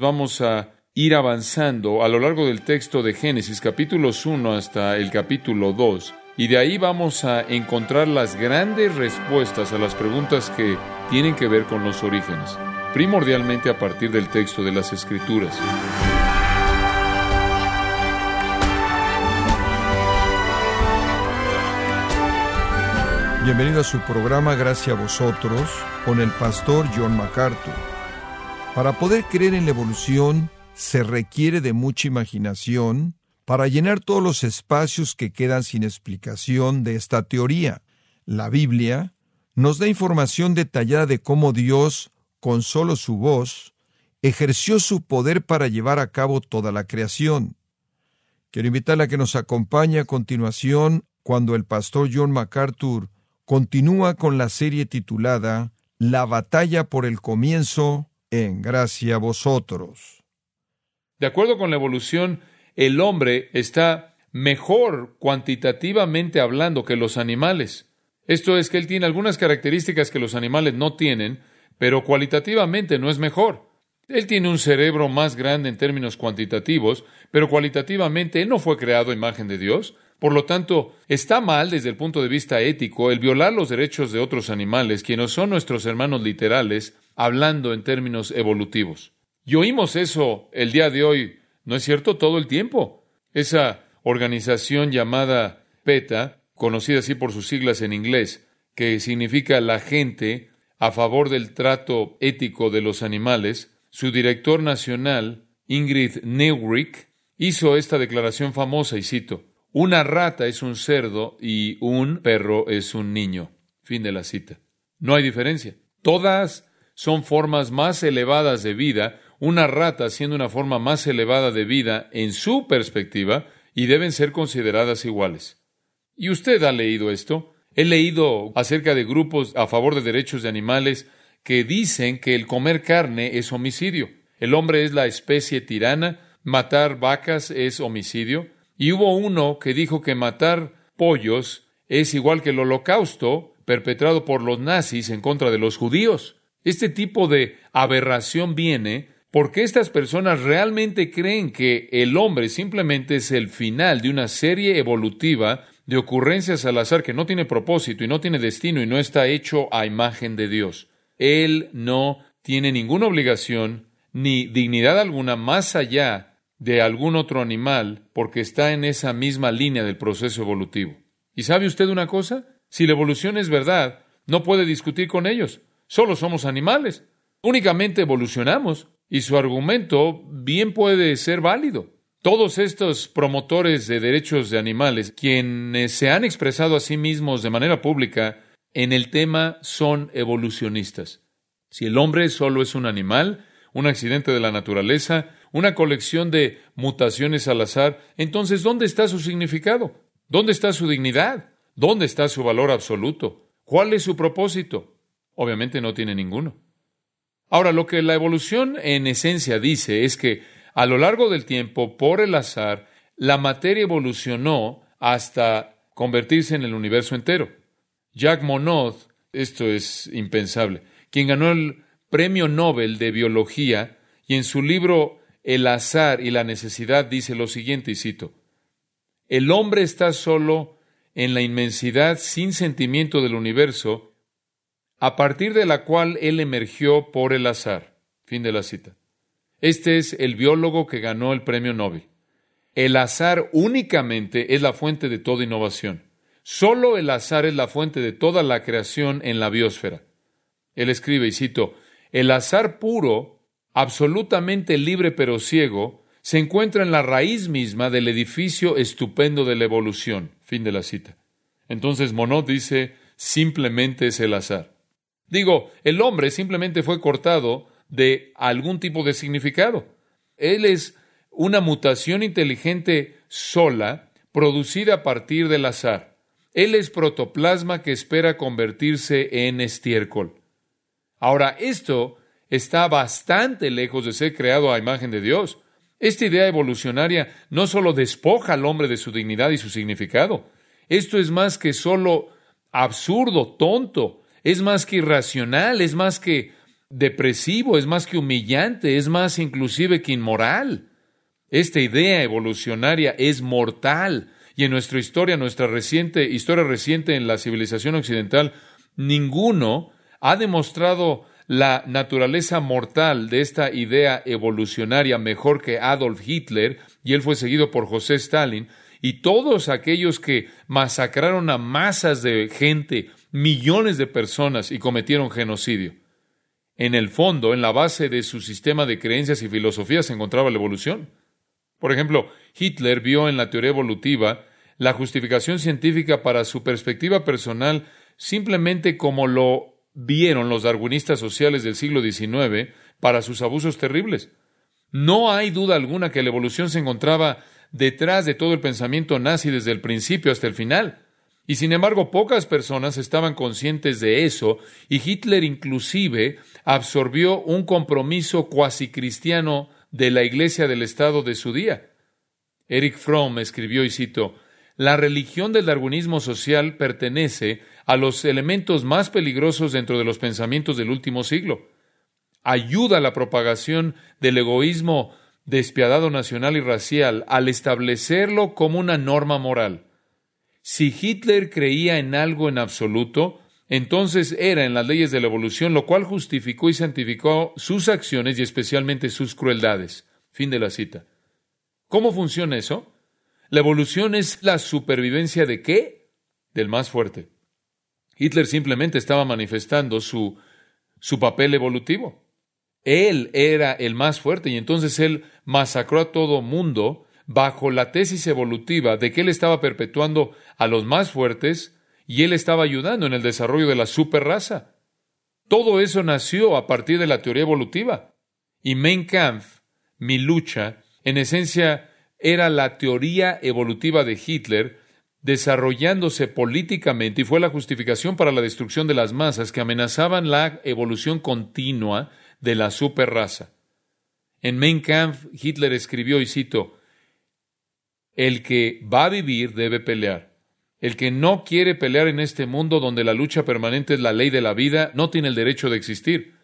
Vamos a ir avanzando a lo largo del texto de Génesis, capítulos 1 hasta el capítulo 2, y de ahí vamos a encontrar las grandes respuestas a las preguntas que tienen que ver con los orígenes, primordialmente a partir del texto de las Escrituras. Bienvenido a su programa Gracias a vosotros con el pastor John MacArthur. Para poder creer en la evolución se requiere de mucha imaginación para llenar todos los espacios que quedan sin explicación de esta teoría. La Biblia nos da información detallada de cómo Dios, con solo su voz, ejerció su poder para llevar a cabo toda la creación. Quiero invitarle a que nos acompañe a continuación cuando el pastor John MacArthur continúa con la serie titulada La batalla por el comienzo en gracia a vosotros. De acuerdo con la evolución, el hombre está mejor cuantitativamente hablando que los animales. Esto es que él tiene algunas características que los animales no tienen, pero cualitativamente no es mejor. Él tiene un cerebro más grande en términos cuantitativos, pero cualitativamente no fue creado a imagen de Dios. Por lo tanto, está mal desde el punto de vista ético el violar los derechos de otros animales, quienes son nuestros hermanos literales, hablando en términos evolutivos. Y oímos eso el día de hoy, ¿no es cierto? Todo el tiempo. Esa organización llamada PETA, conocida así por sus siglas en inglés, que significa la gente a favor del trato ético de los animales, su director nacional, Ingrid Neubrick, hizo esta declaración famosa, y cito, una rata es un cerdo y un perro es un niño. Fin de la cita. No hay diferencia. Todas son formas más elevadas de vida, una rata siendo una forma más elevada de vida en su perspectiva, y deben ser consideradas iguales. ¿Y usted ha leído esto? He leído acerca de grupos a favor de derechos de animales que dicen que el comer carne es homicidio. El hombre es la especie tirana, matar vacas es homicidio, y hubo uno que dijo que matar pollos es igual que el holocausto perpetrado por los nazis en contra de los judíos. Este tipo de aberración viene porque estas personas realmente creen que el hombre simplemente es el final de una serie evolutiva de ocurrencias al azar que no tiene propósito y no tiene destino y no está hecho a imagen de Dios. Él no tiene ninguna obligación ni dignidad alguna más allá de algún otro animal porque está en esa misma línea del proceso evolutivo. ¿Y sabe usted una cosa? Si la evolución es verdad, no puede discutir con ellos. Solo somos animales. Únicamente evolucionamos. Y su argumento bien puede ser válido. Todos estos promotores de derechos de animales, quienes se han expresado a sí mismos de manera pública en el tema, son evolucionistas. Si el hombre solo es un animal, un accidente de la naturaleza, una colección de mutaciones al azar, entonces ¿dónde está su significado? ¿Dónde está su dignidad? ¿Dónde está su valor absoluto? ¿Cuál es su propósito? Obviamente no tiene ninguno. Ahora, lo que la evolución en esencia dice es que a lo largo del tiempo, por el azar, la materia evolucionó hasta convertirse en el universo entero. Jacques Monod, esto es impensable, quien ganó el Premio Nobel de Biología, y en su libro el azar y la necesidad dice lo siguiente, y cito, el hombre está solo en la inmensidad sin sentimiento del universo, a partir de la cual él emergió por el azar. Fin de la cita. Este es el biólogo que ganó el premio Nobel. El azar únicamente es la fuente de toda innovación. Solo el azar es la fuente de toda la creación en la biosfera. Él escribe, y cito, el azar puro absolutamente libre pero ciego, se encuentra en la raíz misma del edificio estupendo de la evolución. Fin de la cita. Entonces Monod dice, simplemente es el azar. Digo, el hombre simplemente fue cortado de algún tipo de significado. Él es una mutación inteligente sola, producida a partir del azar. Él es protoplasma que espera convertirse en estiércol. Ahora, esto está bastante lejos de ser creado a imagen de Dios. Esta idea evolucionaria no solo despoja al hombre de su dignidad y su significado, esto es más que solo absurdo, tonto, es más que irracional, es más que depresivo, es más que humillante, es más inclusive que inmoral. Esta idea evolucionaria es mortal y en nuestra historia, nuestra reciente historia reciente en la civilización occidental, ninguno ha demostrado la naturaleza mortal de esta idea evolucionaria mejor que Adolf Hitler, y él fue seguido por José Stalin, y todos aquellos que masacraron a masas de gente, millones de personas, y cometieron genocidio. En el fondo, en la base de su sistema de creencias y filosofías se encontraba la evolución. Por ejemplo, Hitler vio en la teoría evolutiva la justificación científica para su perspectiva personal simplemente como lo vieron los darwinistas sociales del siglo XIX para sus abusos terribles. No hay duda alguna que la evolución se encontraba detrás de todo el pensamiento nazi desde el principio hasta el final. Y sin embargo, pocas personas estaban conscientes de eso, y Hitler inclusive absorbió un compromiso cuasi cristiano de la Iglesia del Estado de su día. Eric Fromm escribió, y cito, La religión del darwinismo social pertenece a los elementos más peligrosos dentro de los pensamientos del último siglo. Ayuda a la propagación del egoísmo despiadado nacional y racial al establecerlo como una norma moral. Si Hitler creía en algo en absoluto, entonces era en las leyes de la evolución, lo cual justificó y santificó sus acciones y especialmente sus crueldades. Fin de la cita. ¿Cómo funciona eso? La evolución es la supervivencia de qué? Del más fuerte. Hitler simplemente estaba manifestando su, su papel evolutivo. Él era el más fuerte y entonces él masacró a todo mundo bajo la tesis evolutiva de que él estaba perpetuando a los más fuertes y él estaba ayudando en el desarrollo de la superraza. Todo eso nació a partir de la teoría evolutiva. Y Mein Kampf, mi lucha, en esencia era la teoría evolutiva de Hitler desarrollándose políticamente y fue la justificación para la destrucción de las masas que amenazaban la evolución continua de la superraza. En Mein Kampf, Hitler escribió, y cito, El que va a vivir debe pelear. El que no quiere pelear en este mundo donde la lucha permanente es la ley de la vida, no tiene el derecho de existir.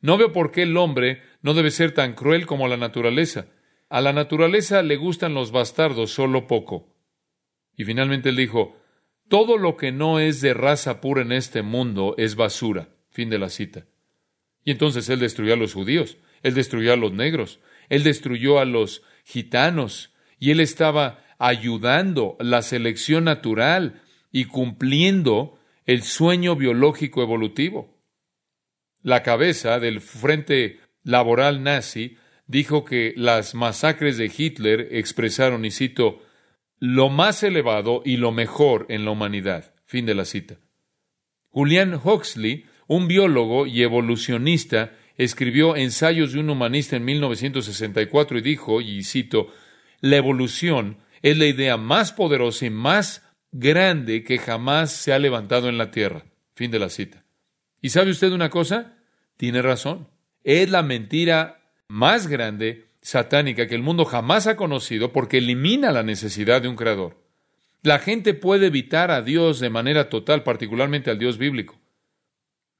No veo por qué el hombre no debe ser tan cruel como la naturaleza. A la naturaleza le gustan los bastardos solo poco. Y finalmente él dijo, todo lo que no es de raza pura en este mundo es basura. Fin de la cita. Y entonces él destruyó a los judíos, él destruyó a los negros, él destruyó a los gitanos, y él estaba ayudando la selección natural y cumpliendo el sueño biológico evolutivo. La cabeza del Frente Laboral Nazi dijo que las masacres de Hitler expresaron, y cito, lo más elevado y lo mejor en la humanidad. Fin de la cita. Julian Huxley un biólogo y evolucionista escribió Ensayos de un humanista en 1964 y dijo, y cito, la evolución es la idea más poderosa y más grande que jamás se ha levantado en la Tierra. Fin de la cita. ¿Y sabe usted una cosa? Tiene razón. Es la mentira más grande satánica que el mundo jamás ha conocido porque elimina la necesidad de un creador. La gente puede evitar a Dios de manera total, particularmente al Dios bíblico.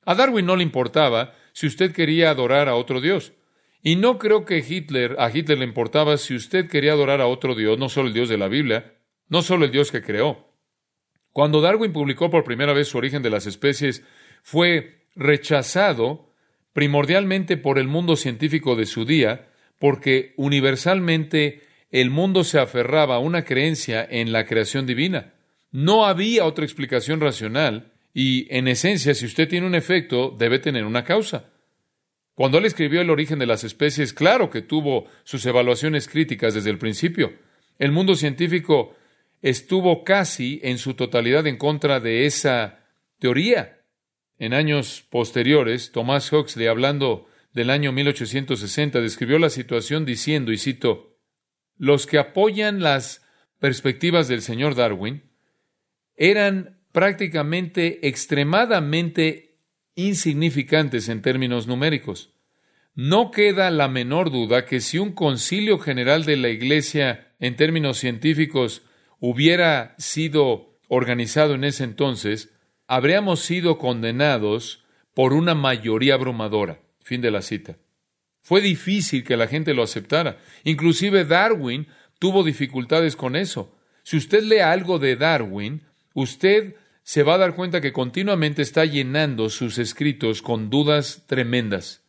A Darwin no le importaba si usted quería adorar a otro Dios. Y no creo que Hitler, a Hitler le importaba si usted quería adorar a otro Dios, no solo el Dios de la Biblia, no solo el Dios que creó. Cuando Darwin publicó por primera vez su origen de las especies, fue rechazado primordialmente por el mundo científico de su día, porque universalmente el mundo se aferraba a una creencia en la creación divina. No había otra explicación racional y en esencia, si usted tiene un efecto, debe tener una causa. Cuando él escribió El origen de las especies, claro que tuvo sus evaluaciones críticas desde el principio. El mundo científico estuvo casi en su totalidad en contra de esa teoría. En años posteriores, Thomas Huxley, hablando del año 1860, describió la situación diciendo, y cito, los que apoyan las perspectivas del señor Darwin eran prácticamente extremadamente insignificantes en términos numéricos. No queda la menor duda que si un concilio general de la Iglesia en términos científicos hubiera sido organizado en ese entonces, habríamos sido condenados por una mayoría abrumadora. Fin de la cita. Fue difícil que la gente lo aceptara. Inclusive Darwin tuvo dificultades con eso. Si usted lee algo de Darwin, usted se va a dar cuenta que continuamente está llenando sus escritos con dudas tremendas.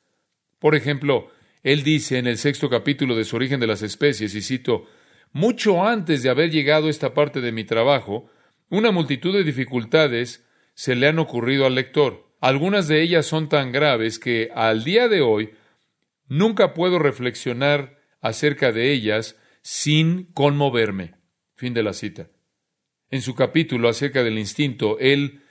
Por ejemplo, él dice en el sexto capítulo de su origen de las especies, y cito, mucho antes de haber llegado a esta parte de mi trabajo, una multitud de dificultades se le han ocurrido al lector. Algunas de ellas son tan graves que al día de hoy nunca puedo reflexionar acerca de ellas sin conmoverme. Fin de la cita. En su capítulo acerca del instinto, él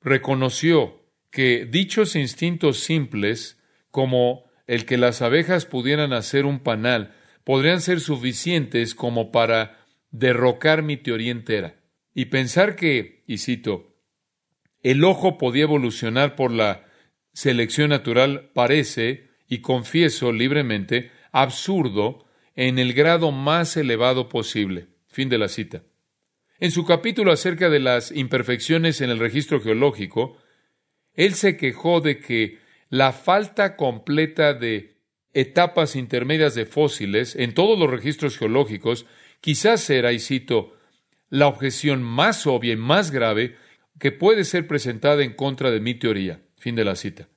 reconoció que dichos instintos simples, como el que las abejas pudieran hacer un panal, podrían ser suficientes como para derrocar mi teoría entera. Y pensar que, y cito, el ojo podía evolucionar por la selección natural parece, y confieso libremente, absurdo en el grado más elevado posible. Fin de la cita. En su capítulo acerca de las imperfecciones en el registro geológico, él se quejó de que la falta completa de etapas intermedias de fósiles en todos los registros geológicos quizás era, y cito, la objeción más obvia y más grave que puede ser presentada en contra de mi teoría. Fin de la cita.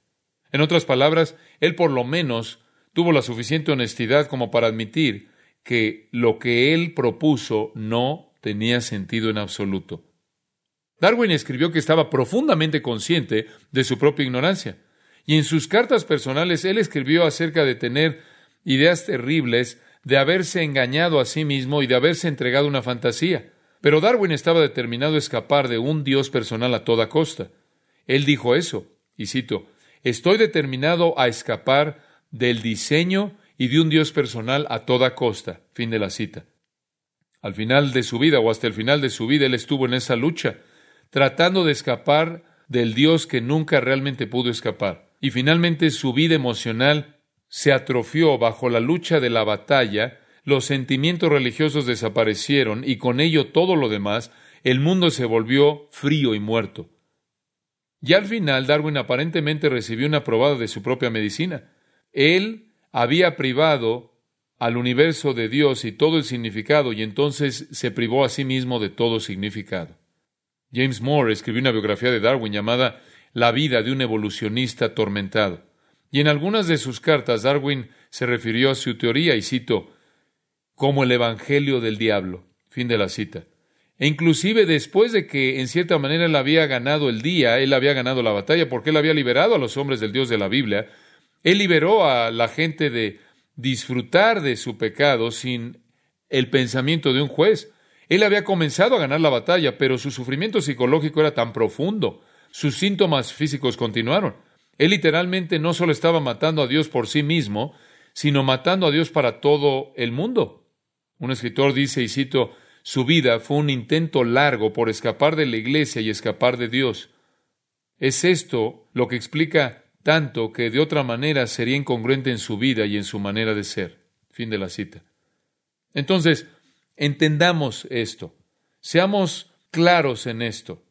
En otras palabras, él por lo menos tuvo la suficiente honestidad como para admitir que lo que él propuso no tenía sentido en absoluto. Darwin escribió que estaba profundamente consciente de su propia ignorancia, y en sus cartas personales él escribió acerca de tener ideas terribles, de haberse engañado a sí mismo y de haberse entregado una fantasía. Pero Darwin estaba determinado a escapar de un Dios personal a toda costa. Él dijo eso, y cito, Estoy determinado a escapar del diseño y de un Dios personal a toda costa. Fin de la cita. Al final de su vida o hasta el final de su vida, él estuvo en esa lucha, tratando de escapar del Dios que nunca realmente pudo escapar. Y finalmente su vida emocional se atrofió bajo la lucha de la batalla los sentimientos religiosos desaparecieron y con ello todo lo demás, el mundo se volvió frío y muerto. Y al final Darwin aparentemente recibió una probada de su propia medicina. Él había privado al universo de Dios y todo el significado, y entonces se privó a sí mismo de todo significado. James Moore escribió una biografía de Darwin llamada La vida de un evolucionista atormentado. Y en algunas de sus cartas Darwin se refirió a su teoría, y cito, como el Evangelio del diablo. Fin de la cita. E inclusive después de que en cierta manera él había ganado el día, él había ganado la batalla porque él había liberado a los hombres del Dios de la Biblia, él liberó a la gente de disfrutar de su pecado sin el pensamiento de un juez. Él había comenzado a ganar la batalla, pero su sufrimiento psicológico era tan profundo, sus síntomas físicos continuaron. Él literalmente no solo estaba matando a Dios por sí mismo, sino matando a Dios para todo el mundo. Un escritor dice, y cito, su vida fue un intento largo por escapar de la iglesia y escapar de Dios. Es esto lo que explica tanto que de otra manera sería incongruente en su vida y en su manera de ser. Fin de la cita. Entonces, entendamos esto. Seamos claros en esto.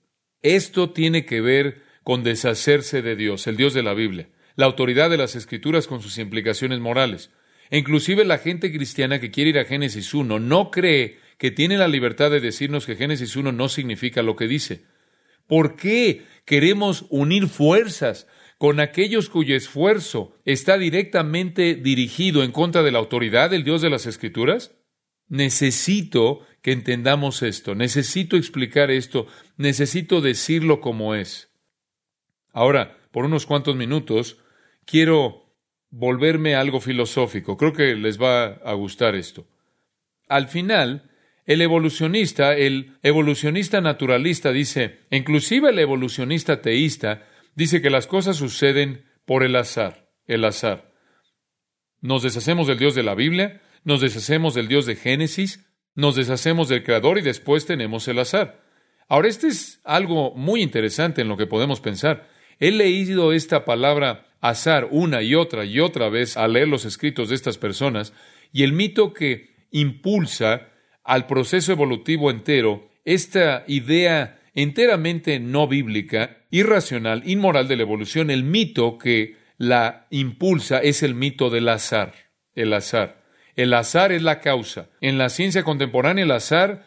Esto tiene que ver con deshacerse de Dios, el Dios de la Biblia, la autoridad de las Escrituras con sus implicaciones morales. E inclusive la gente cristiana que quiere ir a Génesis 1 no cree que tiene la libertad de decirnos que Génesis 1 no significa lo que dice. ¿Por qué queremos unir fuerzas con aquellos cuyo esfuerzo está directamente dirigido en contra de la autoridad del Dios de las Escrituras? Necesito que entendamos esto, necesito explicar esto, necesito decirlo como es. Ahora, por unos cuantos minutos, quiero volverme algo filosófico. Creo que les va a gustar esto. Al final, el evolucionista, el evolucionista naturalista dice, inclusive el evolucionista teísta, dice que las cosas suceden por el azar, el azar. Nos deshacemos del Dios de la Biblia, nos deshacemos del Dios de Génesis, nos deshacemos del Creador y después tenemos el azar. Ahora, este es algo muy interesante en lo que podemos pensar. He leído esta palabra azar una y otra y otra vez al leer los escritos de estas personas y el mito que impulsa al proceso evolutivo entero, esta idea enteramente no bíblica, irracional, inmoral de la evolución, el mito que la impulsa es el mito del azar. El azar. El azar es la causa. En la ciencia contemporánea el azar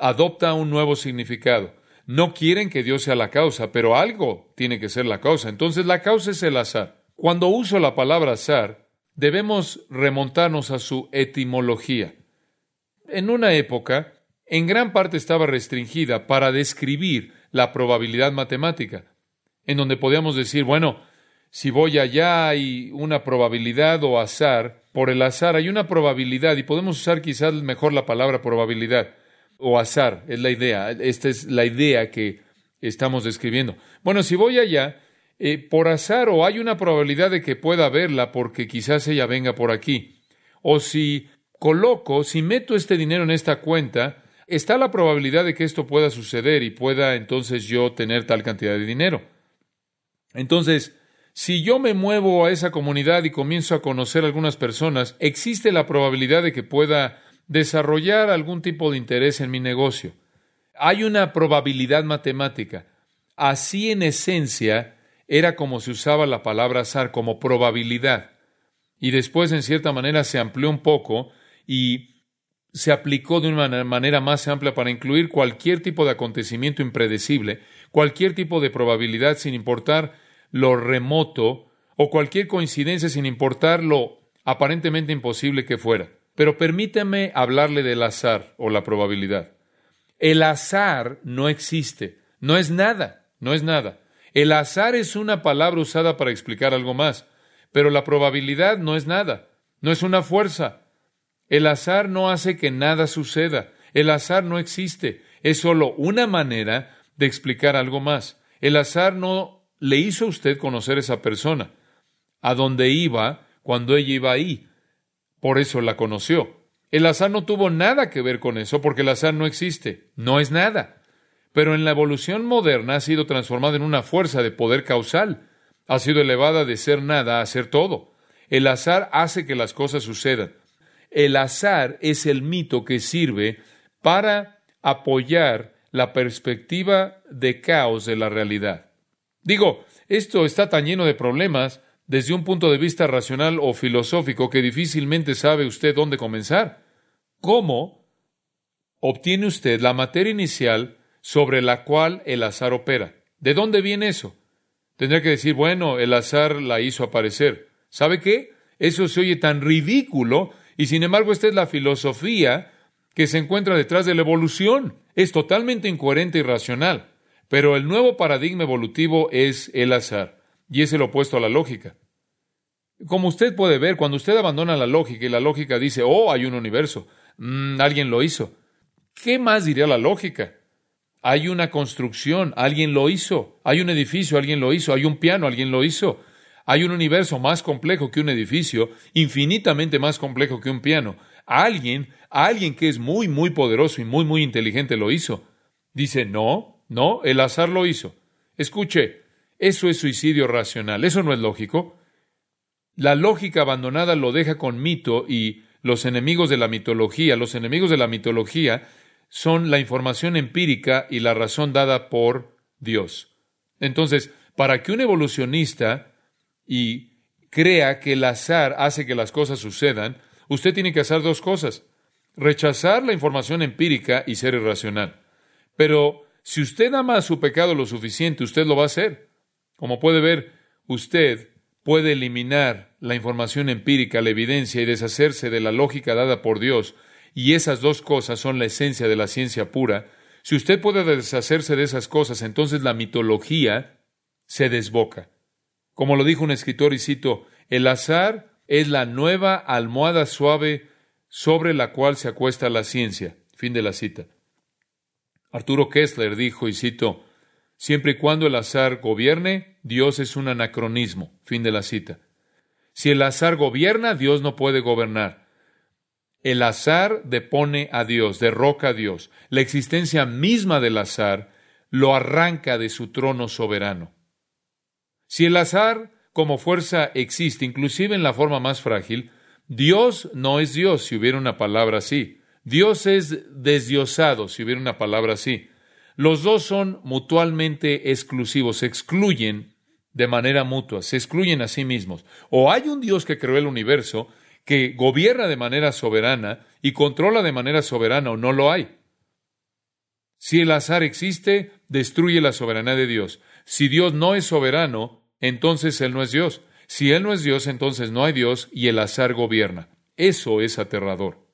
adopta un nuevo significado. No quieren que Dios sea la causa, pero algo tiene que ser la causa. Entonces la causa es el azar. Cuando uso la palabra azar, debemos remontarnos a su etimología. En una época, en gran parte estaba restringida para describir la probabilidad matemática, en donde podíamos decir, bueno, si voy allá hay una probabilidad o azar, por el azar hay una probabilidad, y podemos usar quizás mejor la palabra probabilidad o azar, es la idea, esta es la idea que estamos describiendo. Bueno, si voy allá, eh, por azar o hay una probabilidad de que pueda verla porque quizás ella venga por aquí. O si coloco, si meto este dinero en esta cuenta, está la probabilidad de que esto pueda suceder y pueda entonces yo tener tal cantidad de dinero. Entonces, si yo me muevo a esa comunidad y comienzo a conocer algunas personas, existe la probabilidad de que pueda desarrollar algún tipo de interés en mi negocio. Hay una probabilidad matemática. Así en esencia era como se usaba la palabra azar, como probabilidad. Y después, en cierta manera, se amplió un poco y se aplicó de una manera más amplia para incluir cualquier tipo de acontecimiento impredecible, cualquier tipo de probabilidad sin importar lo remoto o cualquier coincidencia sin importar lo aparentemente imposible que fuera. Pero permítame hablarle del azar o la probabilidad. El azar no existe, no es nada, no es nada. El azar es una palabra usada para explicar algo más, pero la probabilidad no es nada, no es una fuerza. El azar no hace que nada suceda, el azar no existe, es solo una manera de explicar algo más. El azar no le hizo a usted conocer esa persona, a dónde iba cuando ella iba ahí. Por eso la conoció. El azar no tuvo nada que ver con eso, porque el azar no existe, no es nada. Pero en la evolución moderna ha sido transformada en una fuerza de poder causal, ha sido elevada de ser nada a ser todo. El azar hace que las cosas sucedan. El azar es el mito que sirve para apoyar la perspectiva de caos de la realidad. Digo, esto está tan lleno de problemas desde un punto de vista racional o filosófico que difícilmente sabe usted dónde comenzar. ¿Cómo obtiene usted la materia inicial sobre la cual el azar opera? ¿De dónde viene eso? Tendría que decir, bueno, el azar la hizo aparecer. ¿Sabe qué? Eso se oye tan ridículo y sin embargo esta es la filosofía que se encuentra detrás de la evolución. Es totalmente incoherente y racional. Pero el nuevo paradigma evolutivo es el azar, y es el opuesto a la lógica. Como usted puede ver, cuando usted abandona la lógica y la lógica dice, oh, hay un universo, mm, alguien lo hizo. ¿Qué más diría la lógica? Hay una construcción, alguien lo hizo. Hay un edificio, alguien lo hizo. Hay un piano, alguien lo hizo. Hay un universo más complejo que un edificio, infinitamente más complejo que un piano. Alguien, alguien que es muy, muy poderoso y muy, muy inteligente lo hizo. Dice, no, no, el azar lo hizo. Escuche, eso es suicidio racional, eso no es lógico. La lógica abandonada lo deja con mito y los enemigos de la mitología, los enemigos de la mitología son la información empírica y la razón dada por Dios. Entonces, para que un evolucionista y crea que el azar hace que las cosas sucedan, usted tiene que hacer dos cosas. Rechazar la información empírica y ser irracional. Pero si usted ama a su pecado lo suficiente, usted lo va a hacer. Como puede ver, usted puede eliminar la información empírica, la evidencia y deshacerse de la lógica dada por Dios, y esas dos cosas son la esencia de la ciencia pura. Si usted puede deshacerse de esas cosas, entonces la mitología se desboca. Como lo dijo un escritor, y cito, el azar es la nueva almohada suave sobre la cual se acuesta la ciencia. Fin de la cita. Arturo Kessler dijo, y cito, siempre y cuando el azar gobierne, Dios es un anacronismo. Fin de la cita. Si el azar gobierna, Dios no puede gobernar. El azar depone a Dios, derroca a Dios. La existencia misma del azar lo arranca de su trono soberano. Si el azar como fuerza existe, inclusive en la forma más frágil, Dios no es Dios si hubiera una palabra así. Dios es desdiosado, si hubiera una palabra así. Los dos son mutuamente exclusivos, excluyen de manera mutua, se excluyen a sí mismos. O hay un Dios que creó el universo, que gobierna de manera soberana y controla de manera soberana o no lo hay. Si el azar existe, destruye la soberanía de Dios. Si Dios no es soberano, entonces Él no es Dios. Si Él no es Dios, entonces no hay Dios y el azar gobierna. Eso es aterrador.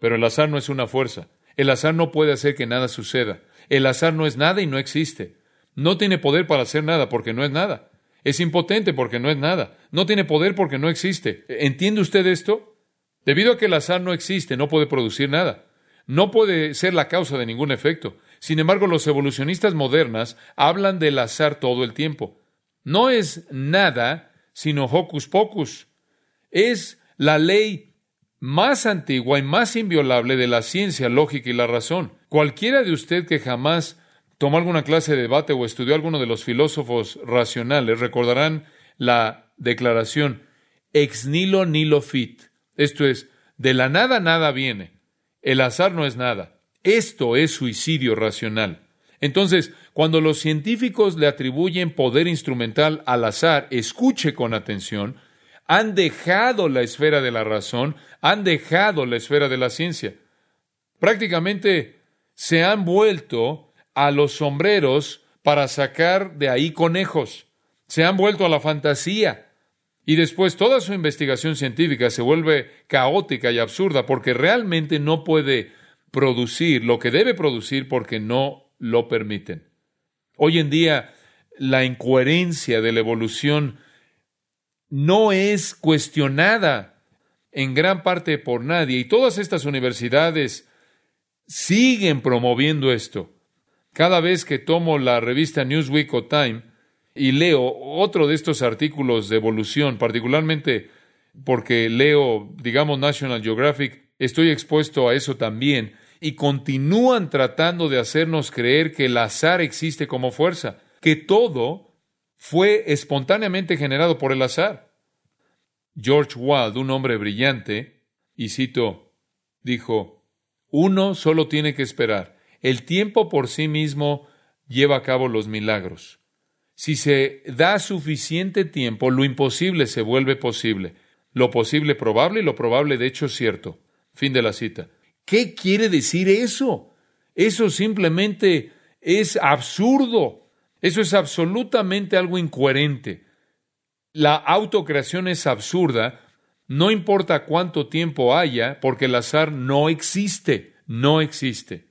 Pero el azar no es una fuerza. El azar no puede hacer que nada suceda. El azar no es nada y no existe. No tiene poder para hacer nada porque no es nada. Es impotente porque no es nada. No tiene poder porque no existe. ¿Entiende usted esto? Debido a que el azar no existe, no puede producir nada. No puede ser la causa de ningún efecto. Sin embargo, los evolucionistas modernas hablan del azar todo el tiempo. No es nada sino hocus pocus. Es la ley más antigua y más inviolable de la ciencia, lógica y la razón. Cualquiera de usted que jamás tomó alguna clase de debate o estudió alguno de los filósofos racionales recordarán la declaración ex nilo nilo fit. Esto es, de la nada nada viene. El azar no es nada. Esto es suicidio racional. Entonces, cuando los científicos le atribuyen poder instrumental al azar, escuche con atención, han dejado la esfera de la razón, han dejado la esfera de la ciencia. Prácticamente se han vuelto a los sombreros para sacar de ahí conejos. Se han vuelto a la fantasía. Y después toda su investigación científica se vuelve caótica y absurda porque realmente no puede producir lo que debe producir porque no lo permiten. Hoy en día la incoherencia de la evolución no es cuestionada en gran parte por nadie y todas estas universidades siguen promoviendo esto. Cada vez que tomo la revista Newsweek o Time y leo otro de estos artículos de evolución, particularmente porque leo, digamos, National Geographic, estoy expuesto a eso también y continúan tratando de hacernos creer que el azar existe como fuerza, que todo fue espontáneamente generado por el azar. George Wald, un hombre brillante, y cito, dijo, uno solo tiene que esperar. El tiempo por sí mismo lleva a cabo los milagros. Si se da suficiente tiempo, lo imposible se vuelve posible. Lo posible probable y lo probable de hecho cierto. Fin de la cita. ¿Qué quiere decir eso? Eso simplemente es absurdo. Eso es absolutamente algo incoherente. La autocreación es absurda, no importa cuánto tiempo haya, porque el azar no existe, no existe.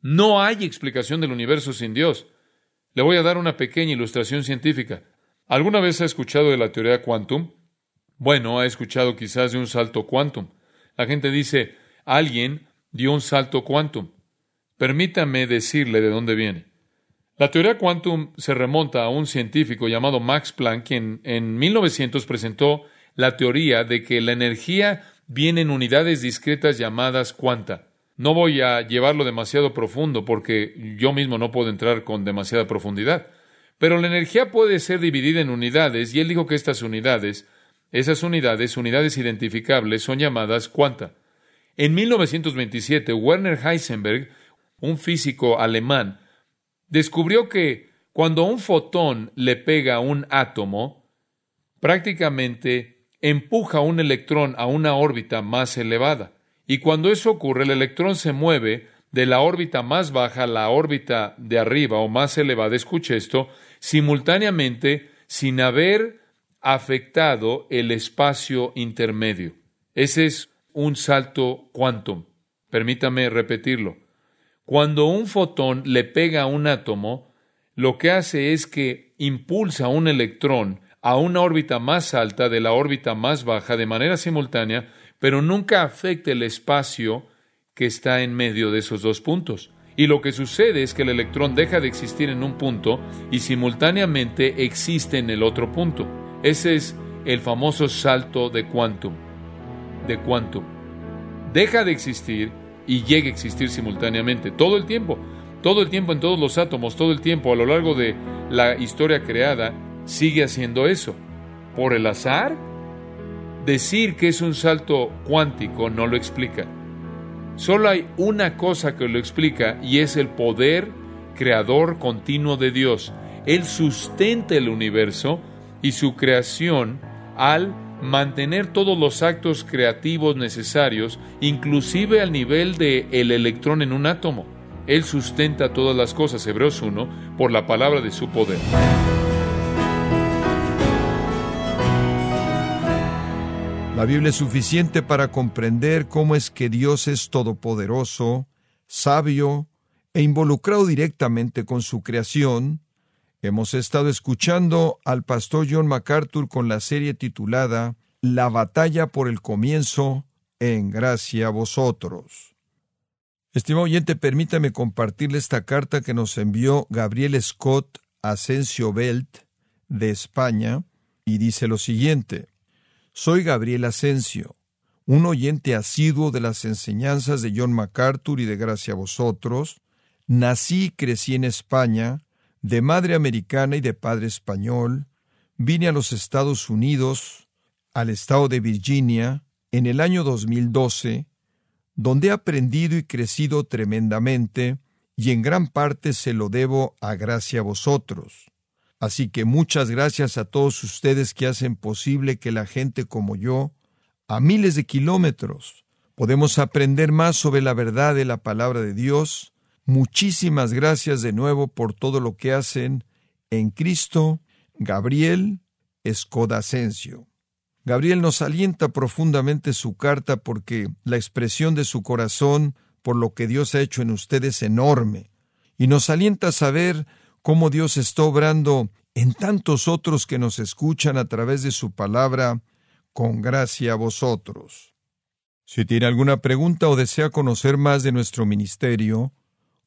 No hay explicación del universo sin Dios. Le voy a dar una pequeña ilustración científica. ¿Alguna vez ha escuchado de la teoría quantum? Bueno, ha escuchado quizás de un salto quantum. La gente dice, alguien dio un salto quantum. Permítame decirle de dónde viene. La teoría quantum se remonta a un científico llamado Max Planck, quien en 1900 presentó la teoría de que la energía viene en unidades discretas llamadas cuanta. No voy a llevarlo demasiado profundo porque yo mismo no puedo entrar con demasiada profundidad. Pero la energía puede ser dividida en unidades y él dijo que estas unidades, esas unidades, unidades identificables, son llamadas cuanta. En 1927, Werner Heisenberg, un físico alemán, descubrió que cuando un fotón le pega a un átomo, prácticamente empuja un electrón a una órbita más elevada. Y cuando eso ocurre, el electrón se mueve de la órbita más baja a la órbita de arriba o más elevada, escuche esto, simultáneamente sin haber afectado el espacio intermedio. Ese es un salto quantum. Permítame repetirlo. Cuando un fotón le pega a un átomo, lo que hace es que impulsa un electrón a una órbita más alta de la órbita más baja de manera simultánea, pero nunca afecta el espacio que está en medio de esos dos puntos. Y lo que sucede es que el electrón deja de existir en un punto y simultáneamente existe en el otro punto. Ese es el famoso salto de quantum de quantum. Deja de existir y llega a existir simultáneamente, todo el tiempo, todo el tiempo en todos los átomos, todo el tiempo a lo largo de la historia creada, sigue haciendo eso. ¿Por el azar? Decir que es un salto cuántico no lo explica. Solo hay una cosa que lo explica y es el poder creador continuo de Dios, Él sustenta el universo y su creación al mantener todos los actos creativos necesarios, inclusive al nivel de el electrón en un átomo. Él sustenta todas las cosas, Hebreos 1, por la palabra de su poder. La Biblia es suficiente para comprender cómo es que Dios es todopoderoso, sabio e involucrado directamente con su creación. Hemos estado escuchando al pastor John MacArthur con la serie titulada La batalla por el comienzo, en gracia a vosotros. Estimado oyente, permítame compartirle esta carta que nos envió Gabriel Scott Asensio Belt de España y dice lo siguiente. Soy Gabriel Asensio, un oyente asiduo de las enseñanzas de John MacArthur y de Gracia a vosotros. Nací y crecí en España, de madre americana y de padre español. Vine a los Estados Unidos, al estado de Virginia, en el año 2012, donde he aprendido y crecido tremendamente, y en gran parte se lo debo a Gracia a vosotros. Así que muchas gracias a todos ustedes que hacen posible que la gente como yo, a miles de kilómetros, podemos aprender más sobre la verdad de la palabra de Dios. Muchísimas gracias de nuevo por todo lo que hacen en Cristo. Gabriel Escodascencio. Gabriel nos alienta profundamente su carta porque la expresión de su corazón por lo que Dios ha hecho en ustedes es enorme y nos alienta a saber cómo Dios está obrando en tantos otros que nos escuchan a través de su palabra, con gracia a vosotros. Si tiene alguna pregunta o desea conocer más de nuestro ministerio,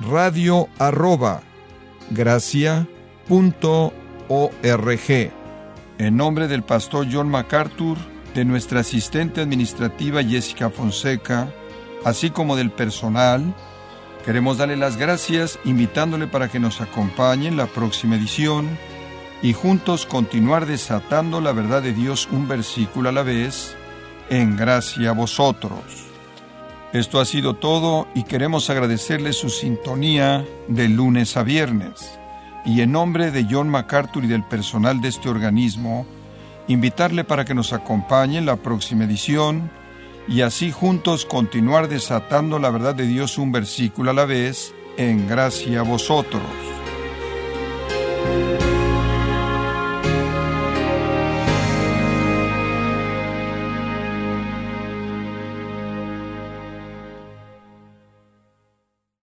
radio arroba gracia.org. En nombre del pastor John MacArthur, de nuestra asistente administrativa Jessica Fonseca, así como del personal, queremos darle las gracias invitándole para que nos acompañe en la próxima edición y juntos continuar desatando la verdad de Dios un versículo a la vez, en gracia a vosotros. Esto ha sido todo y queremos agradecerle su sintonía de lunes a viernes. Y en nombre de John MacArthur y del personal de este organismo, invitarle para que nos acompañe en la próxima edición y así juntos continuar desatando la verdad de Dios un versículo a la vez, en gracia a vosotros.